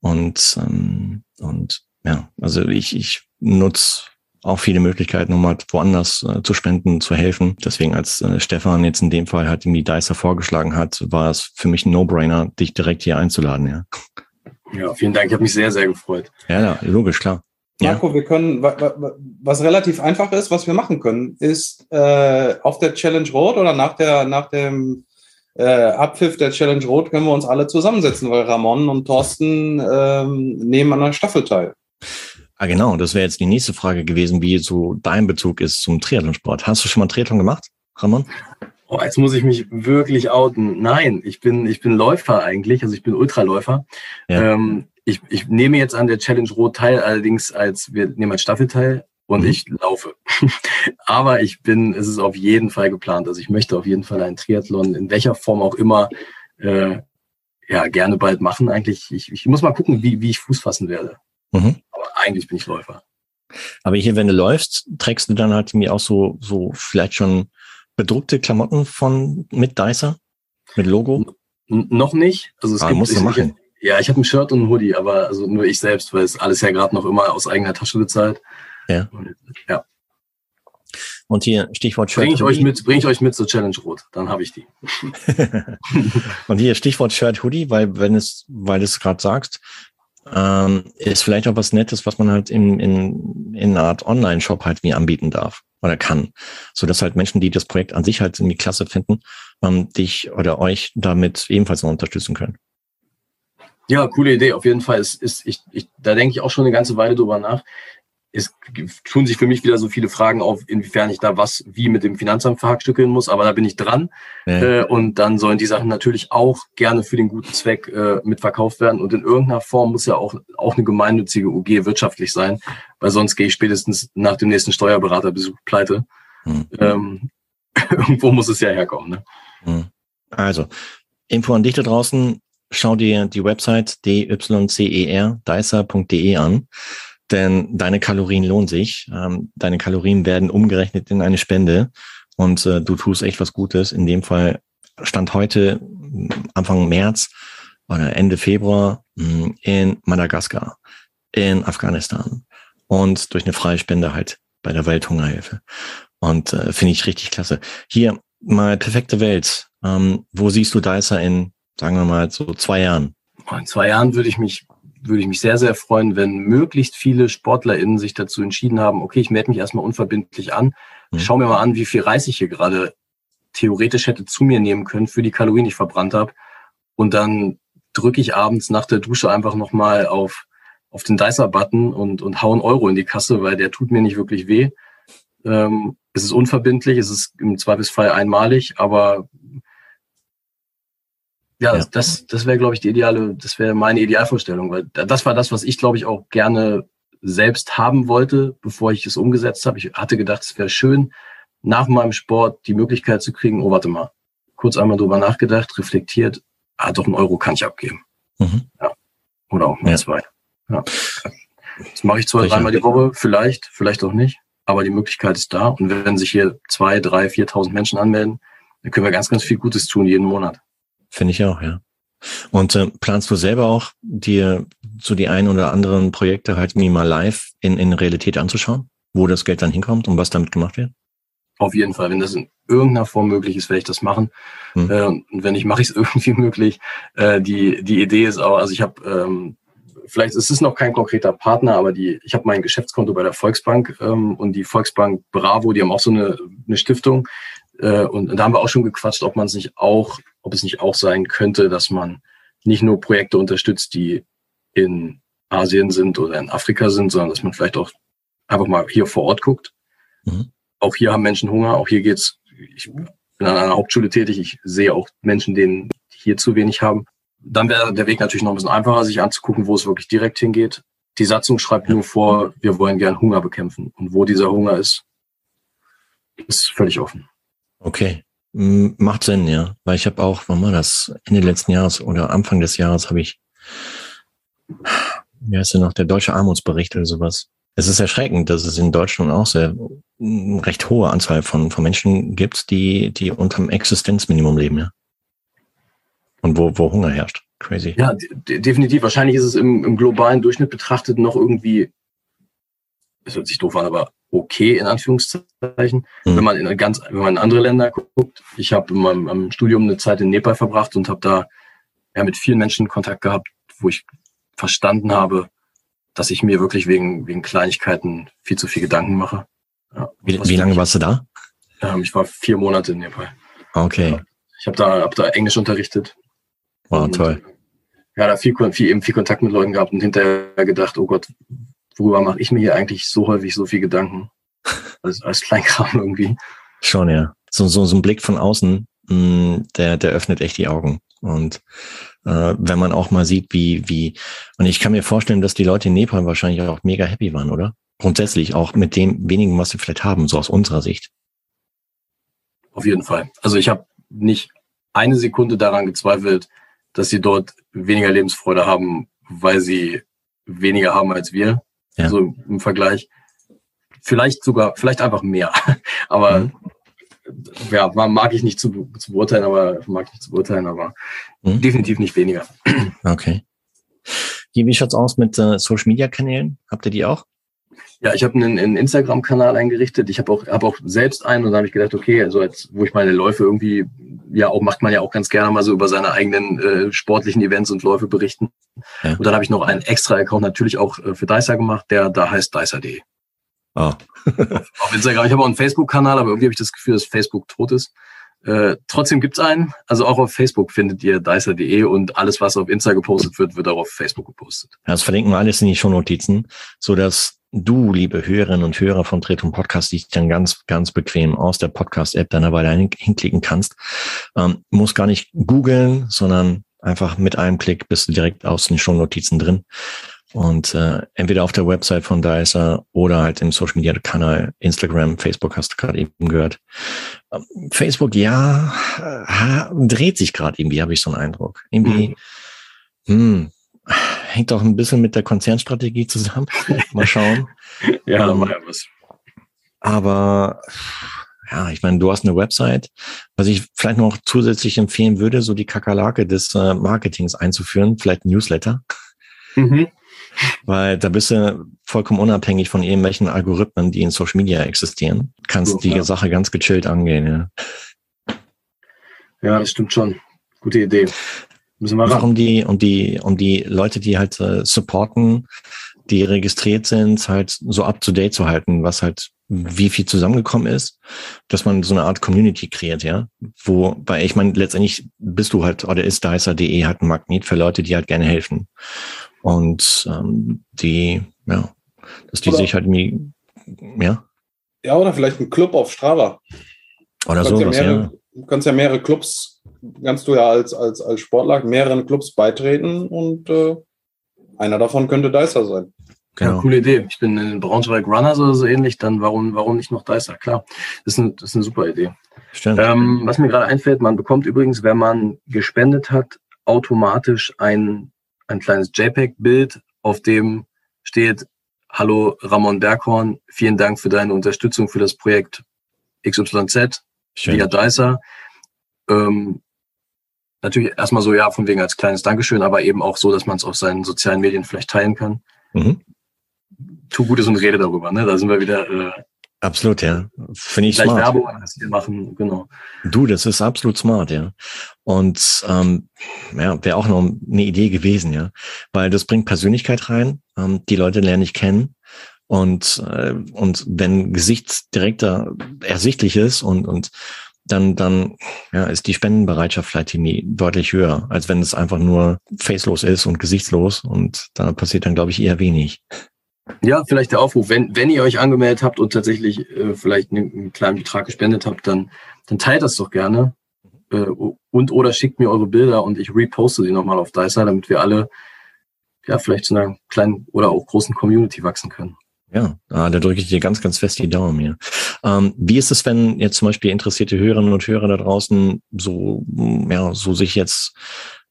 Und, ähm, und ja, also ich, ich nutze auch viele Möglichkeiten, um halt woanders äh, zu spenden, zu helfen. Deswegen, als äh, Stefan jetzt in dem Fall halt irgendwie Dicer vorgeschlagen hat, war es für mich ein No-Brainer, dich direkt hier einzuladen, ja. Ja, vielen Dank. Ich habe mich sehr, sehr gefreut. Ja, ja logisch, klar. Marco, ja. wir können, was relativ einfach ist, was wir machen können, ist äh, auf der Challenge Road oder nach der, nach dem äh, Abpfiff der Challenge Rot können wir uns alle zusammensetzen, weil Ramon und Thorsten ähm, nehmen an der Staffel teil. Ah, genau. Das wäre jetzt die nächste Frage gewesen, wie so dein Bezug ist zum Triathlonsport. Hast du schon mal Triathlon gemacht, Ramon? Oh, jetzt muss ich mich wirklich outen. Nein, ich bin, ich bin Läufer eigentlich, also ich bin Ultraläufer. Ja. Ähm, ich, ich nehme jetzt an der Challenge Rot teil, allerdings als wir nehmen als Staffel teil und mhm. ich laufe. Aber ich bin, es ist auf jeden Fall geplant. Also ich möchte auf jeden Fall einen Triathlon in welcher Form auch immer äh, ja gerne bald machen. Eigentlich, ich, ich muss mal gucken, wie, wie ich Fuß fassen werde. Mhm. Eigentlich bin ich Läufer. Aber hier, wenn du läufst, trägst du dann halt irgendwie auch so, so vielleicht schon bedruckte Klamotten von mit Dicer? Mit Logo? N noch nicht. Also es ah, gibt, musst du machen. ja, ich habe ein Shirt und ein Hoodie, aber also nur ich selbst, weil es alles ja gerade noch immer aus eigener Tasche bezahlt. Ja. ja. Und hier Stichwort Shirt. Bring ich euch mit, bring ich euch mit zur Challenge Rot, dann habe ich die. und hier Stichwort Shirt Hoodie, weil wenn es, weil du es gerade sagst, ähm, ist vielleicht auch was Nettes, was man halt in, in, in einer Art Online-Shop halt wie anbieten darf oder kann, so dass halt Menschen, die das Projekt an sich halt in die Klasse finden, ähm, dich oder euch damit ebenfalls noch unterstützen können. Ja, coole Idee. Auf jeden Fall ist, ist ich, ich, da denke ich auch schon eine ganze Weile drüber nach es tun sich für mich wieder so viele Fragen auf, inwiefern ich da was wie mit dem Finanzamt verhackstückeln muss, aber da bin ich dran. Ja. Äh, und dann sollen die Sachen natürlich auch gerne für den guten Zweck äh, mitverkauft werden. Und in irgendeiner Form muss ja auch, auch eine gemeinnützige UG wirtschaftlich sein, weil sonst gehe ich spätestens nach dem nächsten Steuerberaterbesuch pleite. Mhm. Ähm, irgendwo muss es ja herkommen. Ne? Mhm. Also, Info an dich da draußen, schau dir die Website dycer, dicer.de an denn deine Kalorien lohnen sich. Ähm, deine Kalorien werden umgerechnet in eine Spende und äh, du tust echt was Gutes. In dem Fall stand heute Anfang März oder Ende Februar hm, in Madagaskar, in Afghanistan und durch eine freie Spende halt bei der Welthungerhilfe. Und äh, finde ich richtig klasse. Hier mal perfekte Welt. Ähm, wo siehst du Dicer in, sagen wir mal, so zwei Jahren? In zwei Jahren würde ich mich würde ich mich sehr, sehr freuen, wenn möglichst viele SportlerInnen sich dazu entschieden haben, okay, ich melde mich erstmal unverbindlich an, mhm. schau mir mal an, wie viel Reis ich hier gerade theoretisch hätte zu mir nehmen können für die Kalorien, die ich verbrannt habe. Und dann drücke ich abends nach der Dusche einfach nochmal auf, auf den Dicer-Button und, und hau einen Euro in die Kasse, weil der tut mir nicht wirklich weh. Ähm, es ist unverbindlich, es ist im Zweifelsfall einmalig, aber ja, ja. das, das wäre, glaube ich, die ideale, das wäre meine Idealvorstellung, weil das war das, was ich, glaube ich, auch gerne selbst haben wollte, bevor ich es umgesetzt habe. Ich hatte gedacht, es wäre schön, nach meinem Sport die Möglichkeit zu kriegen, oh, warte mal, kurz einmal drüber nachgedacht, reflektiert, ah, doch einen Euro kann ich abgeben. Mhm. Ja. Oder auch mal ja. zwei. Ja. Das mache ich zwar dreimal die Woche, vielleicht, vielleicht auch nicht, aber die Möglichkeit ist da. Und wenn sich hier zwei, drei, viertausend Menschen anmelden, dann können wir ganz, ganz viel Gutes tun jeden Monat. Finde ich auch, ja. Und äh, planst du selber auch, dir so die ein oder anderen Projekte halt mir mal live in, in Realität anzuschauen, wo das Geld dann hinkommt und was damit gemacht wird? Auf jeden Fall. Wenn das in irgendeiner Form möglich ist, werde ich das machen. Hm. Äh, und wenn nicht, mache ich es irgendwie möglich. Äh, die, die Idee ist auch, also ich habe, ähm, vielleicht ist es noch kein konkreter Partner, aber die, ich habe mein Geschäftskonto bei der Volksbank ähm, und die Volksbank Bravo, die haben auch so eine, eine Stiftung. Äh, und, und da haben wir auch schon gequatscht, ob man es nicht auch ob es nicht auch sein könnte, dass man nicht nur Projekte unterstützt, die in Asien sind oder in Afrika sind, sondern dass man vielleicht auch einfach mal hier vor Ort guckt. Mhm. Auch hier haben Menschen Hunger, auch hier geht's. Ich bin an einer Hauptschule tätig, ich sehe auch Menschen, denen hier zu wenig haben. Dann wäre der Weg natürlich noch ein bisschen einfacher, sich anzugucken, wo es wirklich direkt hingeht. Die Satzung schreibt nur vor, wir wollen gern Hunger bekämpfen. Und wo dieser Hunger ist, ist völlig offen. Okay. Macht Sinn, ja. Weil ich habe auch, wann war das? Ende letzten Jahres oder Anfang des Jahres habe ich, wie heißt denn noch, der deutsche Armutsbericht oder sowas. Es ist erschreckend, dass es in Deutschland auch sehr recht hohe Anzahl von, von Menschen gibt, die, die unterm Existenzminimum leben, ja. Und wo, wo Hunger herrscht. Crazy. Ja, definitiv. Wahrscheinlich ist es im, im globalen Durchschnitt betrachtet noch irgendwie, es hört sich doof an, aber okay, in Anführungszeichen, mhm. wenn man in ganz, wenn man in andere Länder guckt. Ich habe in meinem, meinem Studium eine Zeit in Nepal verbracht und habe da ja, mit vielen Menschen Kontakt gehabt, wo ich verstanden habe, dass ich mir wirklich wegen, wegen Kleinigkeiten viel zu viel Gedanken mache. Ja, wie, wie lange warst du da? Ähm, ich war vier Monate in Nepal. Okay. Ich habe da, hab da Englisch unterrichtet. Wow, und, toll. Ja, da viel, viel, eben viel Kontakt mit Leuten gehabt und hinterher gedacht, oh Gott, worüber mache ich mir hier eigentlich so häufig so viel Gedanken? Als, als Kleinkram irgendwie. Schon, ja. So, so, so ein Blick von außen, mh, mm, der, der öffnet echt die Augen. Und äh, wenn man auch mal sieht, wie, wie, und ich kann mir vorstellen, dass die Leute in Nepal wahrscheinlich auch mega happy waren, oder? Grundsätzlich auch mit dem wenigen, was sie vielleicht haben, so aus unserer Sicht. Auf jeden Fall. Also ich habe nicht eine Sekunde daran gezweifelt, dass sie dort weniger Lebensfreude haben, weil sie weniger haben als wir. Ja. So im Vergleich. Vielleicht sogar, vielleicht einfach mehr. Aber mhm ja, mag ich nicht zu, zu beurteilen, aber mag ich nicht zu beurteilen, aber mhm. definitiv nicht weniger. Okay. Wie schaut's aus mit äh, Social Media Kanälen? Habt ihr die auch? Ja, ich habe einen, einen Instagram-Kanal eingerichtet. Ich habe auch, hab auch selbst einen und da habe ich gedacht, okay, also als wo ich meine Läufe irgendwie, ja, auch macht man ja auch ganz gerne mal so über seine eigenen äh, sportlichen Events und Läufe berichten. Ja. Und dann habe ich noch einen extra Account natürlich auch äh, für Dicer gemacht, der da heißt dicer.de. Oh. auf Instagram. Ich habe auch einen Facebook-Kanal, aber irgendwie habe ich das Gefühl, dass Facebook tot ist. Äh, trotzdem gibt's einen. Also auch auf Facebook findet ihr dicer.de und alles, was auf Insta gepostet wird, wird auch auf Facebook gepostet. Ja, das verlinken wir alles in die Shownotizen, so dass du, liebe Hörerinnen und Hörer von Tretum Podcast, dich dann ganz, ganz bequem aus der Podcast-App dann dabei hinklicken kannst. Ähm, muss gar nicht googeln, sondern einfach mit einem Klick bist du direkt aus den Shownotizen drin. Und äh, entweder auf der Website von Dicer oder halt im Social Media Kanal, Instagram, Facebook hast du gerade eben gehört. Ähm, Facebook, ja, äh, dreht sich gerade irgendwie, habe ich so einen Eindruck. Irgendwie, mhm. hm, hängt auch ein bisschen mit der Konzernstrategie zusammen. Mal schauen. ja, ähm, mal was. Aber ja, ich meine, du hast eine Website. Was ich vielleicht noch zusätzlich empfehlen würde, so die Kakerlake des äh, Marketings einzuführen, vielleicht ein Newsletter. Mhm. Weil da bist du vollkommen unabhängig von irgendwelchen Algorithmen, die in Social Media existieren. Kannst so, die ja. Sache ganz gechillt angehen, ja. Ja, das stimmt schon. Gute Idee. Müssen wir ran. Um die, um die, um die Leute, die halt äh, supporten, die registriert sind, halt so up to date zu halten, was halt wie viel zusammengekommen ist, dass man so eine Art Community kreiert, ja. Wobei, ich meine, letztendlich bist du halt, oder ist Dicer.de halt ein Magnet für Leute, die halt gerne helfen. Und ähm, die, ja, dass die oder, sich halt irgendwie, ja. Ja, oder vielleicht ein Club auf Strava. Oder so. Ja, ja. Du kannst ja mehrere Clubs, kannst du ja als, als, als Sportler mehreren Clubs beitreten und äh, einer davon könnte Dicer sein. Genau. Ja, coole Idee. Ich bin in Braunschweig Runners oder so ähnlich, dann warum, warum nicht noch Dicer? Klar, das ist eine, das ist eine super Idee. Stimmt. Ähm, was mir gerade einfällt, man bekommt übrigens, wenn man gespendet hat, automatisch ein ein kleines JPEG-Bild, auf dem steht, hallo Ramon Berghorn, vielen Dank für deine Unterstützung für das Projekt XYZ Schön. via Dicer. Ähm, natürlich erstmal so, ja, von wegen als kleines Dankeschön, aber eben auch so, dass man es auf seinen sozialen Medien vielleicht teilen kann. Mhm. Tu Gutes und rede darüber, ne? Da sind wir wieder äh, Absolut, ja. Finde ich smart. Werbung machen, genau. Du, das ist absolut smart, ja. Und ähm, ja, wäre auch noch eine Idee gewesen, ja. Weil das bringt Persönlichkeit rein, ähm, die Leute lernen ich kennen. Und, äh, und wenn Gesicht direkter ersichtlich ist und, und dann, dann ja, ist die Spendenbereitschaft vielleicht irgendwie deutlich höher, als wenn es einfach nur facelos ist und gesichtslos. Und da passiert dann, glaube ich, eher wenig. Ja, vielleicht der Aufruf, wenn, wenn ihr euch angemeldet habt und tatsächlich äh, vielleicht einen, einen, kleinen Betrag gespendet habt, dann, dann teilt das doch gerne äh, und oder schickt mir eure Bilder und ich reposte sie nochmal auf Dicer, damit wir alle ja vielleicht zu einer kleinen oder auch großen Community wachsen können. Ja, da drücke ich dir ganz, ganz fest die Daumen hier. Ähm, wie ist es, wenn jetzt zum Beispiel interessierte Hörerinnen und Hörer da draußen so, ja, so sich jetzt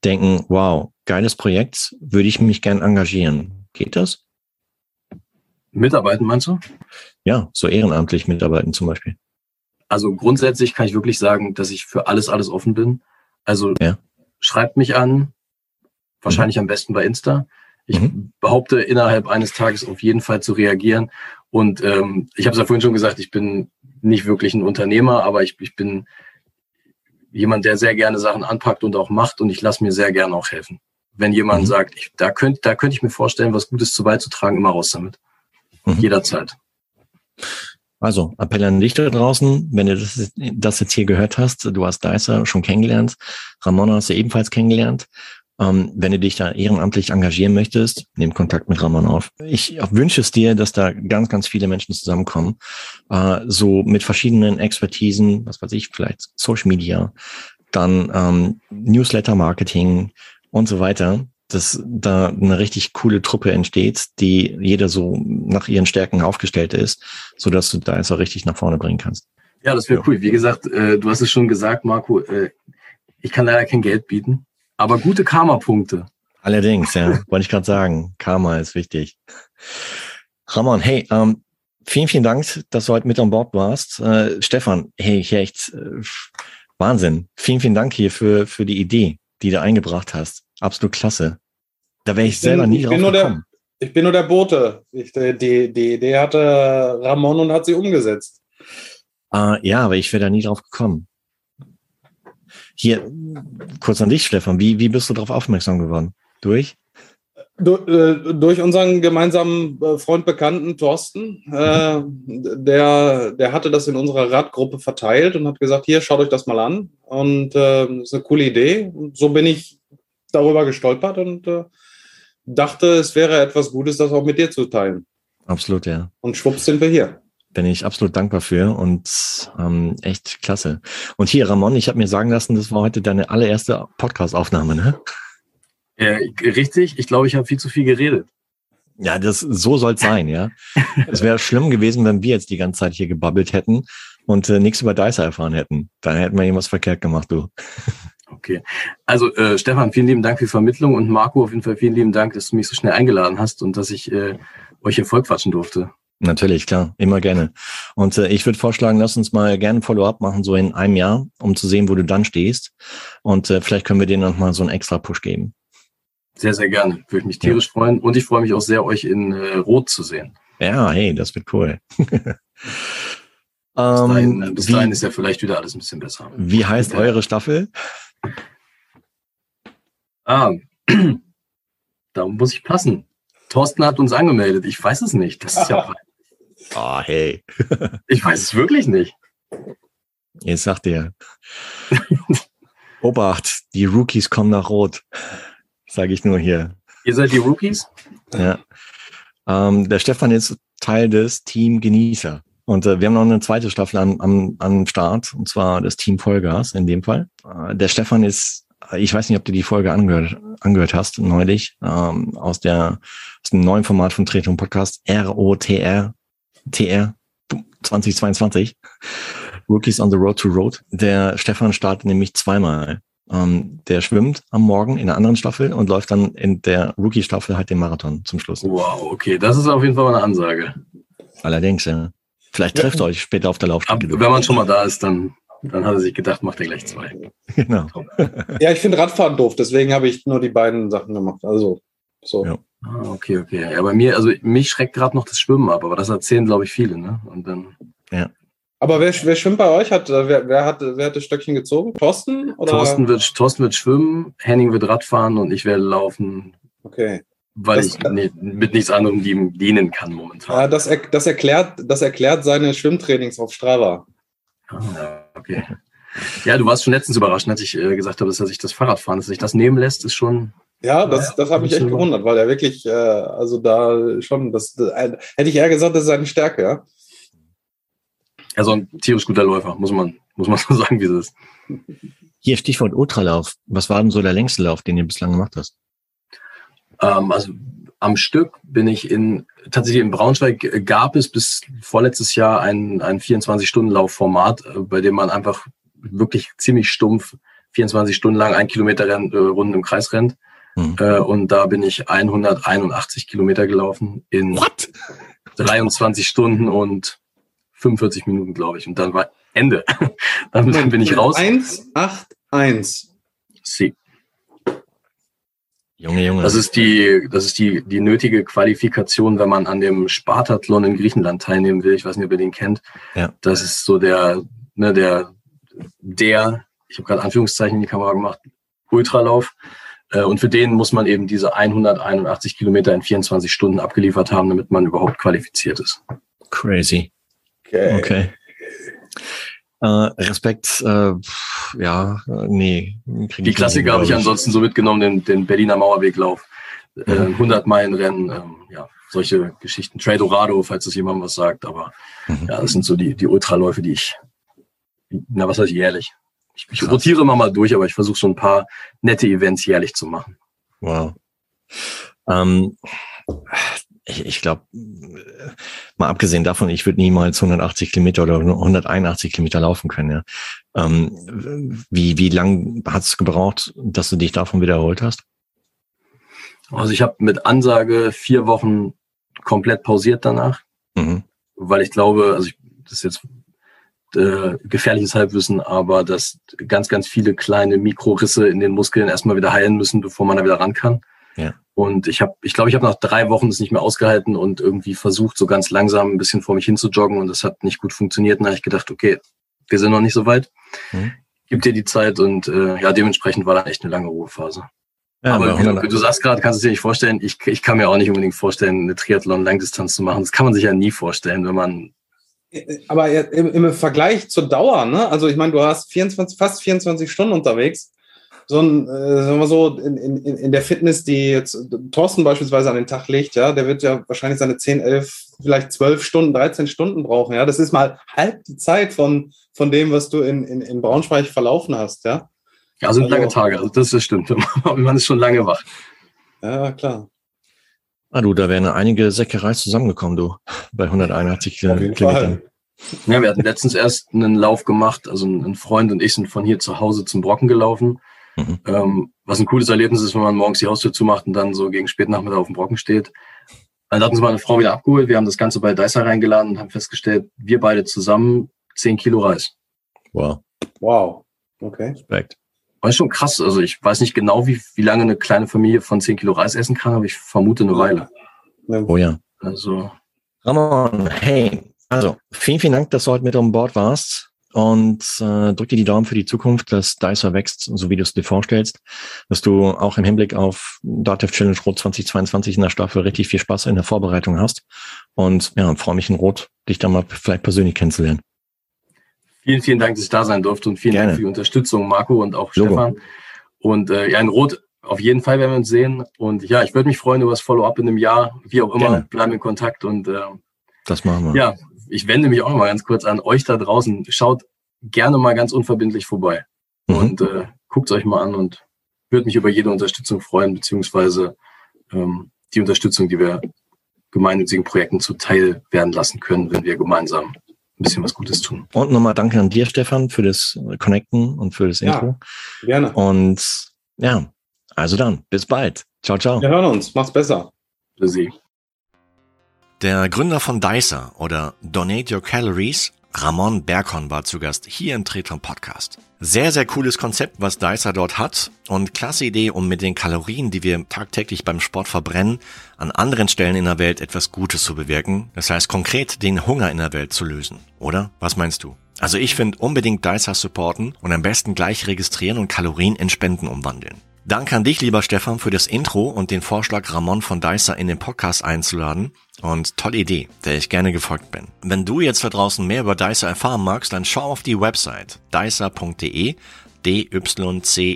denken, wow, geiles Projekt, würde ich mich gern engagieren. Geht das? Mitarbeiten, meinst du? Ja, so ehrenamtlich mitarbeiten zum Beispiel. Also grundsätzlich kann ich wirklich sagen, dass ich für alles, alles offen bin. Also ja. schreibt mich an, wahrscheinlich mhm. am besten bei Insta. Ich mhm. behaupte, innerhalb eines Tages auf jeden Fall zu reagieren. Und ähm, ich habe es ja vorhin schon gesagt, ich bin nicht wirklich ein Unternehmer, aber ich, ich bin jemand, der sehr gerne Sachen anpackt und auch macht und ich lasse mir sehr gerne auch helfen. Wenn jemand mhm. sagt, ich, da könnte da könnte ich mir vorstellen, was Gutes zu beizutragen, immer raus damit. Mhm. Jederzeit. Also, Appell an dich da draußen, wenn du das, das jetzt hier gehört hast, du hast Dicer schon kennengelernt, Ramon hast du ebenfalls kennengelernt. Ähm, wenn du dich da ehrenamtlich engagieren möchtest, nimm Kontakt mit Ramon auf. Ich wünsche es dir, dass da ganz, ganz viele Menschen zusammenkommen, äh, so mit verschiedenen Expertisen, was weiß ich, vielleicht Social Media, dann ähm, Newsletter Marketing und so weiter, dass da eine richtig coole Truppe entsteht, die jeder so nach ihren Stärken aufgestellt ist, so dass du da jetzt auch richtig nach vorne bringen kannst. Ja, das wäre cool. Wie gesagt, äh, du hast es schon gesagt, Marco, äh, ich kann leider kein Geld bieten, aber gute Karma-Punkte. Allerdings, ja, wollte ich gerade sagen. Karma ist wichtig. Ramon, hey, ähm, vielen, vielen Dank, dass du heute mit an Bord warst. Äh, Stefan, hey, hier echt äh, Wahnsinn. Vielen, vielen Dank hier für, für die Idee, die du eingebracht hast. Absolut klasse. Da wäre ich, ich bin, selber nie drauf gekommen. Der, ich bin nur der Bote. Ich, die, die Idee hatte Ramon und hat sie umgesetzt. Uh, ja, aber ich wäre da nie drauf gekommen. Hier, kurz an dich, Stefan. Wie, wie bist du darauf aufmerksam geworden? Durch? Äh, durch unseren gemeinsamen äh, Freund Bekannten Thorsten, äh, der, der hatte das in unserer Radgruppe verteilt und hat gesagt, hier, schaut euch das mal an. Und äh, das ist eine coole Idee. Und so bin ich darüber gestolpert und äh, dachte, es wäre etwas Gutes, das auch mit dir zu teilen. Absolut, ja. Und schwupps sind wir hier. Bin ich absolut dankbar für und ähm, echt klasse. Und hier, Ramon, ich habe mir sagen lassen, das war heute deine allererste Podcast-Aufnahme, ne? Ja, richtig. Ich glaube, ich habe viel zu viel geredet. Ja, das so soll es sein, ja. es wäre schlimm gewesen, wenn wir jetzt die ganze Zeit hier gebabbelt hätten und äh, nichts über Dicer erfahren hätten. Dann hätten wir irgendwas verkehrt gemacht, du. Okay. Also äh, Stefan, vielen lieben Dank für die Vermittlung und Marco, auf jeden Fall vielen lieben Dank, dass du mich so schnell eingeladen hast und dass ich äh, euch hier voll quatschen durfte. Natürlich, klar, immer gerne. Und äh, ich würde vorschlagen, lass uns mal gerne ein Follow-up machen, so in einem Jahr, um zu sehen, wo du dann stehst. Und äh, vielleicht können wir dir noch mal so einen extra Push geben. Sehr, sehr gerne. Würde mich tierisch ja. freuen. Und ich freue mich auch sehr, euch in äh, Rot zu sehen. Ja, hey, das wird cool. bis dahin, ähm, bis dahin ist ja vielleicht wieder alles ein bisschen besser. Wie heißt eure Staffel? Ah, da muss ich passen. Thorsten hat uns angemeldet. Ich weiß es nicht. Das ist ja peinlich. Oh, hey. ich weiß es wirklich nicht. Jetzt sagt er. Obacht, die Rookies kommen nach Rot. Sage ich nur hier. Ihr seid die Rookies? Ja. Ähm, der Stefan ist Teil des Team Genießer. Und äh, wir haben noch eine zweite Staffel am, am, am Start, und zwar das Team Vollgas in dem Fall. Äh, der Stefan ist ich weiß nicht, ob du die Folge angehört, angehört hast neulich, ähm, aus der aus dem neuen Format von Tretung Podcast, ROTR, TR 2022, Rookies on the Road to Road. Der Stefan startet nämlich zweimal. Ähm, der schwimmt am Morgen in der anderen Staffel und läuft dann in der Rookie-Staffel halt den Marathon zum Schluss. Wow, okay, das ist auf jeden Fall eine Ansage. Allerdings, ja. Vielleicht trefft ja. euch später auf der Laufstrecke. Wenn man schon mal da ist, dann dann hat er sich gedacht, macht er gleich zwei. Genau. ja, ich finde Radfahren doof, deswegen habe ich nur die beiden Sachen gemacht. Also, so. Ja. Ah, okay, okay. Ja, bei mir, also mich schreckt gerade noch das Schwimmen ab, aber das erzählen, glaube ich, viele, ne? Und dann. Ja. Aber wer, wer schwimmt bei euch? Hat, wer, wer, hat, wer hat das Stöckchen gezogen? Thorsten? Oder? Thorsten, wird, Thorsten wird schwimmen, Henning wird Radfahren und ich werde laufen. Okay. Weil das, ich nee, mit nichts anderem dienen kann momentan. Ja, das, das, erklärt, das erklärt seine Schwimmtrainings auf Strava. Ah, okay. Ja, du warst schon letztens überrascht, als ich äh, gesagt habe, dass er sich das Fahrradfahren, dass er sich das nehmen lässt, ist schon. Ja, das, das hat mich echt gewundert, weil er wirklich, äh, also da schon, das, äh, hätte ich eher gesagt, das ist seine Stärke, ja. Also ein tierisch guter Läufer, muss man, muss man so sagen, wie es ist. Hier Stichwort Ultralauf. Was war denn so der längste Lauf, den ihr bislang gemacht hast? Ähm, also am Stück bin ich in, tatsächlich in Braunschweig äh, gab es bis vorletztes Jahr ein, ein 24-Stunden-Laufformat, äh, bei dem man einfach wirklich ziemlich stumpf 24 Stunden lang ein Kilometer renn, äh, Runden im Kreis rennt. Mhm. Äh, und da bin ich 181 Kilometer gelaufen in What? 23 Stunden und 45 Minuten, glaube ich. Und dann war Ende. dann, dann bin ich raus. 181. Sie. Junge, Junge. Das ist die, das ist die, die nötige Qualifikation, wenn man an dem Spartathlon in Griechenland teilnehmen will. Ich weiß nicht, ob ihr den kennt. Ja. Das ist so der, ne, der, der, ich habe gerade Anführungszeichen in die Kamera gemacht, Ultralauf. Äh, und für den muss man eben diese 181 Kilometer in 24 Stunden abgeliefert haben, damit man überhaupt qualifiziert ist. Crazy. Okay. okay. Äh, Respekt, äh, ja, nee. Die Klassiker habe ich ansonsten so mitgenommen, den, den Berliner Mauerweglauf, äh, 100 Meilen Rennen, ähm, ja, solche Geschichten. Tradorado, falls es jemandem was sagt, aber mhm. ja, das sind so die, die Ultraläufe, die ich, na, was heißt jährlich? Ich, ich rotiere immer mal durch, aber ich versuche so ein paar nette Events jährlich zu machen. Wow. Ähm, ich, ich glaube, mal abgesehen davon, ich würde niemals 180 Kilometer oder 181 Kilometer laufen können. Ja. Ähm, wie wie lang hat es gebraucht, dass du dich davon wiederholt hast? Also ich habe mit Ansage vier Wochen komplett pausiert danach, mhm. weil ich glaube, also ich, das ist jetzt äh, gefährliches Halbwissen, aber dass ganz, ganz viele kleine Mikrorisse in den Muskeln erstmal wieder heilen müssen, bevor man da wieder ran kann. Ja. Und ich habe, ich glaube, ich habe nach drei Wochen es nicht mehr ausgehalten und irgendwie versucht, so ganz langsam ein bisschen vor mich hin zu joggen und das hat nicht gut funktioniert. Und da habe ich gedacht, okay, wir sind noch nicht so weit. Mhm. Gib dir die Zeit und äh, ja, dementsprechend war dann echt eine lange Ruhephase. Ja, aber wie du, du sagst gerade, kannst du dir nicht vorstellen, ich, ich kann mir auch nicht unbedingt vorstellen, eine Triathlon-Langdistanz zu machen. Das kann man sich ja nie vorstellen, wenn man. Aber im, Vergleich zur Dauer, ne? Also ich meine, du hast 24, fast 24 Stunden unterwegs so ein, äh, sagen wir so, in, in, in der Fitness, die jetzt Thorsten beispielsweise an den Tag legt, ja, der wird ja wahrscheinlich seine 10, 11, vielleicht 12 Stunden, 13 Stunden brauchen, ja. Das ist mal halb die Zeit von, von dem, was du in, in, in Braunschweig verlaufen hast, ja. Ja, sind also, lange Tage, also das, das stimmt. Man ist schon lange wach. Ja, klar. Ah, du, da wären einige Säckerei zusammengekommen, du, bei 181 Kilometern. Ja, wir hatten letztens erst einen Lauf gemacht, also ein Freund und ich sind von hier zu Hause zum Brocken gelaufen Mhm. Ähm, was ein cooles Erlebnis ist, wenn man morgens die Haustür zumacht und dann so gegen Spätnachmittag auf dem Brocken steht. Dann hat uns meine Frau wieder abgeholt. Wir haben das Ganze bei Dicer reingeladen und haben festgestellt, wir beide zusammen 10 Kilo Reis. Wow. Wow. Okay. Respekt. Das ist schon krass. Also ich weiß nicht genau, wie, wie lange eine kleine Familie von 10 Kilo Reis essen kann, aber ich vermute eine Weile. Oh ja. Also. Ramon, hey, also vielen, vielen Dank, dass du heute mit an Bord warst und äh, drück dir die Daumen für die Zukunft, dass Dicer wächst, so wie du es dir vorstellst, dass du auch im Hinblick auf Dativ Challenge Rot 2022 in der Staffel richtig viel Spaß in der Vorbereitung hast und ja, freue mich in Rot, dich da mal vielleicht persönlich kennenzulernen. Vielen, vielen Dank, dass ich da sein durfte und vielen Gerne. Dank für die Unterstützung, Marco und auch Logo. Stefan. Und äh, ja, in Rot auf jeden Fall werden wir uns sehen. Und ja, ich würde mich freuen über das Follow-up in einem Jahr, wie auch immer. Gerne. Bleiben in Kontakt und äh, das machen wir. Ja, ich wende mich auch mal ganz kurz an euch da draußen. Schaut gerne mal ganz unverbindlich vorbei mhm. und äh, guckt euch mal an und würde mich über jede Unterstützung freuen, beziehungsweise ähm, die Unterstützung, die wir gemeinnützigen Projekten zuteil werden lassen können, wenn wir gemeinsam ein bisschen was Gutes tun. Und nochmal danke an dir, Stefan, für das Connecten und für das Intro. Ja, gerne. Und ja, also dann, bis bald. Ciao, ciao. Wir hören uns. Macht's besser. Für Sie. Der Gründer von Dicer oder Donate Your Calories, Ramon Berghorn war zu Gast hier im Tretron Podcast. Sehr, sehr cooles Konzept, was Dicer dort hat und klasse Idee, um mit den Kalorien, die wir tagtäglich beim Sport verbrennen, an anderen Stellen in der Welt etwas Gutes zu bewirken. Das heißt konkret den Hunger in der Welt zu lösen, oder? Was meinst du? Also ich finde unbedingt Dicer supporten und am besten gleich registrieren und Kalorien in Spenden umwandeln. Danke an dich, lieber Stefan, für das Intro und den Vorschlag, Ramon von Dicer in den Podcast einzuladen. Und tolle Idee, der ich gerne gefolgt bin. Wenn du jetzt da draußen mehr über Dicer erfahren magst, dann schau auf die Website dicer.de dycer.de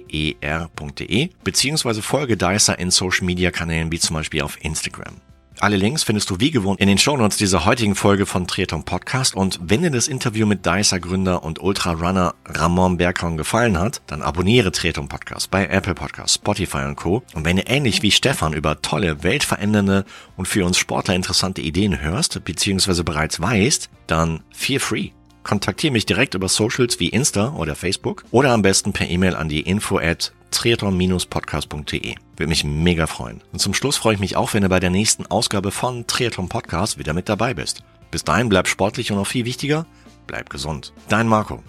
beziehungsweise folge Dicer in Social Media Kanälen wie zum Beispiel auf Instagram. Alle Links findest du wie gewohnt in den Shownotes dieser heutigen Folge von Triathlon Podcast und wenn dir das Interview mit Dicer Gründer und Ultra-Runner Ramon Berghorn gefallen hat, dann abonniere Triathlon Podcast bei Apple Podcast, Spotify und Co. Und wenn du ähnlich wie Stefan über tolle, weltverändernde und für uns Sportler interessante Ideen hörst, beziehungsweise bereits weißt, dann feel free kontaktiere mich direkt über Socials wie Insta oder Facebook oder am besten per E-Mail an die info at triathlon-podcast.de. Würde mich mega freuen. Und zum Schluss freue ich mich auch, wenn du bei der nächsten Ausgabe von Triathlon Podcast wieder mit dabei bist. Bis dahin bleib sportlich und noch viel wichtiger, bleib gesund. Dein Marco.